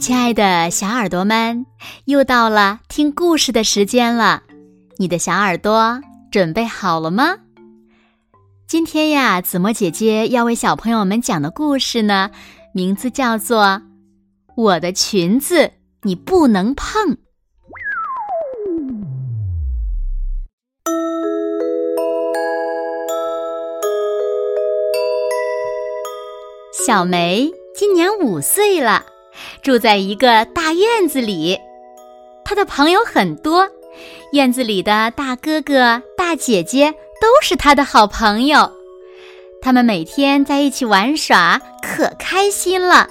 亲爱的小耳朵们，又到了听故事的时间了。你的小耳朵准备好了吗？今天呀，子墨姐姐要为小朋友们讲的故事呢，名字叫做《我的裙子你不能碰》。小梅今年五岁了。住在一个大院子里，他的朋友很多，院子里的大哥哥、大姐姐都是他的好朋友，他们每天在一起玩耍，可开心了。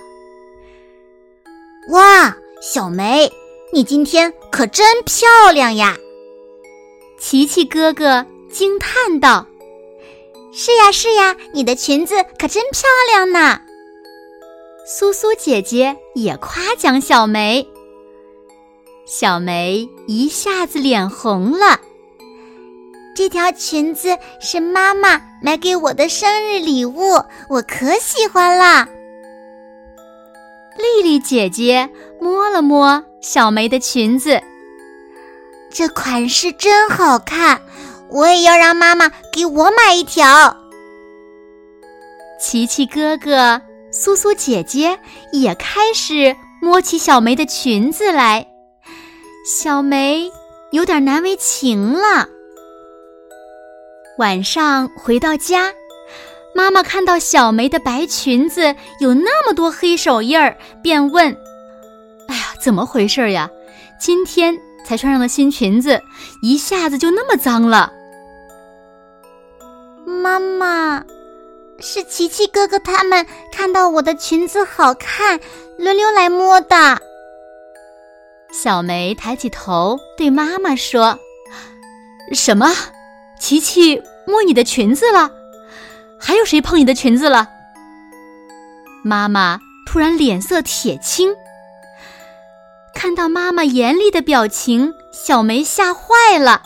哇，小梅，你今天可真漂亮呀！琪琪哥哥惊叹道：“是呀，是呀，你的裙子可真漂亮呢。”苏苏姐姐也夸奖小梅，小梅一下子脸红了。这条裙子是妈妈买给我的生日礼物，我可喜欢了。丽丽姐姐摸了摸小梅的裙子，这款式真好看，我也要让妈妈给我买一条。琪琪哥哥。苏苏姐姐也开始摸起小梅的裙子来，小梅有点难为情了。晚上回到家，妈妈看到小梅的白裙子有那么多黑手印儿，便问：“哎呀，怎么回事呀？今天才穿上的新裙子，一下子就那么脏了？”妈妈。是琪琪哥哥他们看到我的裙子好看，轮流来摸的。小梅抬起头对妈妈说：“什么？琪琪摸你的裙子了？还有谁碰你的裙子了？”妈妈突然脸色铁青。看到妈妈严厉的表情，小梅吓坏了。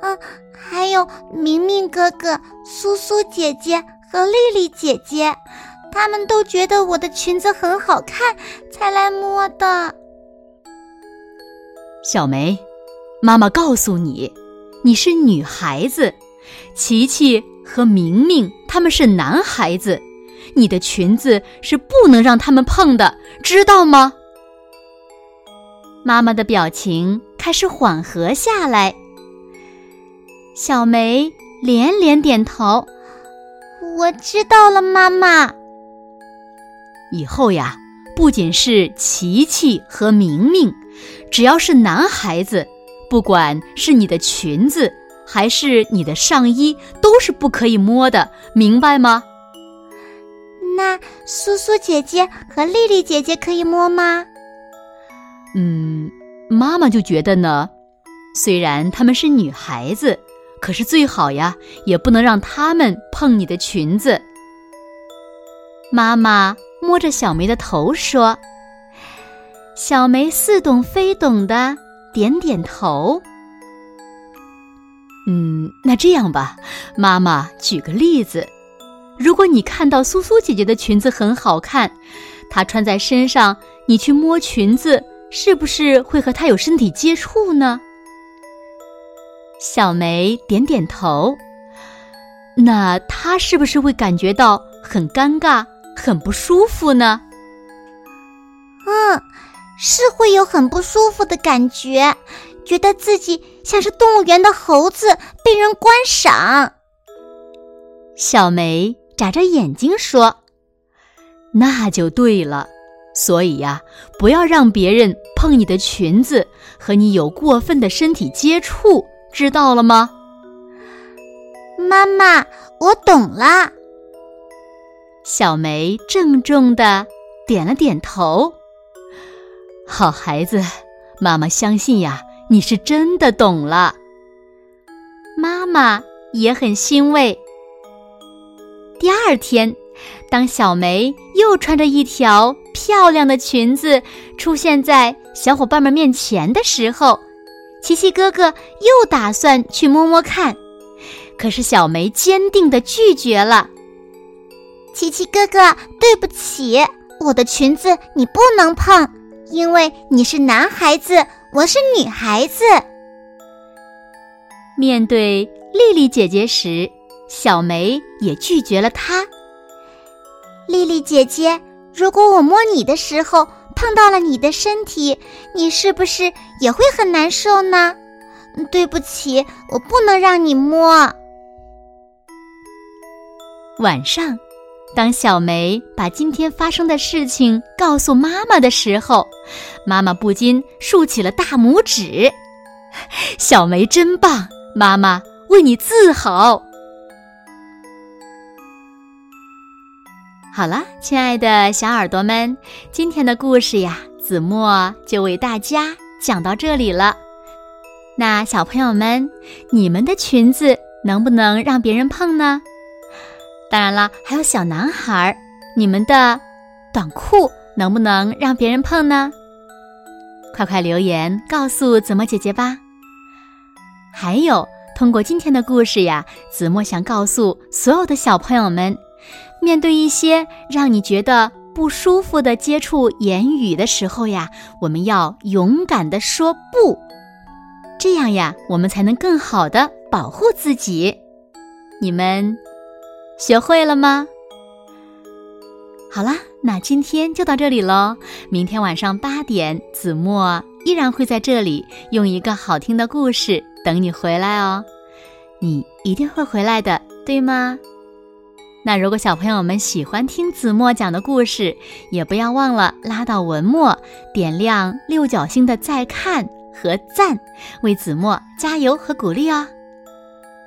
啊，还有明明哥哥、苏苏姐姐。和丽丽姐姐，他们都觉得我的裙子很好看，才来摸的。小梅，妈妈告诉你，你是女孩子，琪琪和明明他们是男孩子，你的裙子是不能让他们碰的，知道吗？妈妈的表情开始缓和下来，小梅连连点头。我知道了，妈妈。以后呀，不仅是琪琪和明明，只要是男孩子，不管是你的裙子还是你的上衣，都是不可以摸的，明白吗？那苏苏姐姐和丽丽姐姐可以摸吗？嗯，妈妈就觉得呢，虽然她们是女孩子。可是最好呀，也不能让他们碰你的裙子。妈妈摸着小梅的头说：“小梅似懂非懂的点点头。”嗯，那这样吧，妈妈举个例子：如果你看到苏苏姐姐的裙子很好看，她穿在身上，你去摸裙子，是不是会和她有身体接触呢？小梅点点头，那她是不是会感觉到很尴尬、很不舒服呢？嗯，是会有很不舒服的感觉，觉得自己像是动物园的猴子被人观赏。小梅眨着眼睛说：“那就对了，所以呀，不要让别人碰你的裙子，和你有过分的身体接触。”知道了吗，妈妈？我懂了。小梅郑重的点了点头。好孩子，妈妈相信呀，你是真的懂了。妈妈也很欣慰。第二天，当小梅又穿着一条漂亮的裙子出现在小伙伴们面前的时候，琪琪哥哥又打算去摸摸看，可是小梅坚定的拒绝了。琪琪哥哥，对不起，我的裙子你不能碰，因为你是男孩子，我是女孩子。面对丽丽姐姐时，小梅也拒绝了她。丽丽姐姐，如果我摸你的时候碰到了你的身体，你是不是也会很难受呢？对不起，我不能让你摸。晚上，当小梅把今天发生的事情告诉妈妈的时候，妈妈不禁竖起了大拇指：“小梅真棒！”妈妈为你自豪。好了，亲爱的小耳朵们，今天的故事呀，子墨就为大家讲到这里了。那小朋友们，你们的裙子能不能让别人碰呢？当然了，还有小男孩，你们的短裤能不能让别人碰呢？快快留言告诉子墨姐姐吧。还有，通过今天的故事呀，子墨想告诉所有的小朋友们：面对一些让你觉得不舒服的接触言语的时候呀，我们要勇敢的说不，这样呀，我们才能更好的保护自己。你们学会了吗？好啦，那今天就到这里喽。明天晚上八点，子墨依然会在这里用一个好听的故事。等你回来哦，你一定会回来的，对吗？那如果小朋友们喜欢听子墨讲的故事，也不要忘了拉到文末点亮六角星的再看和赞，为子墨加油和鼓励哦。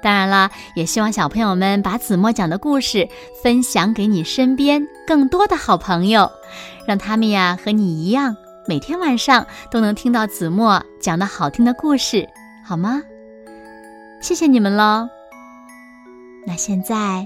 当然了，也希望小朋友们把子墨讲的故事分享给你身边更多的好朋友，让他们呀和你一样，每天晚上都能听到子墨讲的好听的故事。好吗？谢谢你们喽。那现在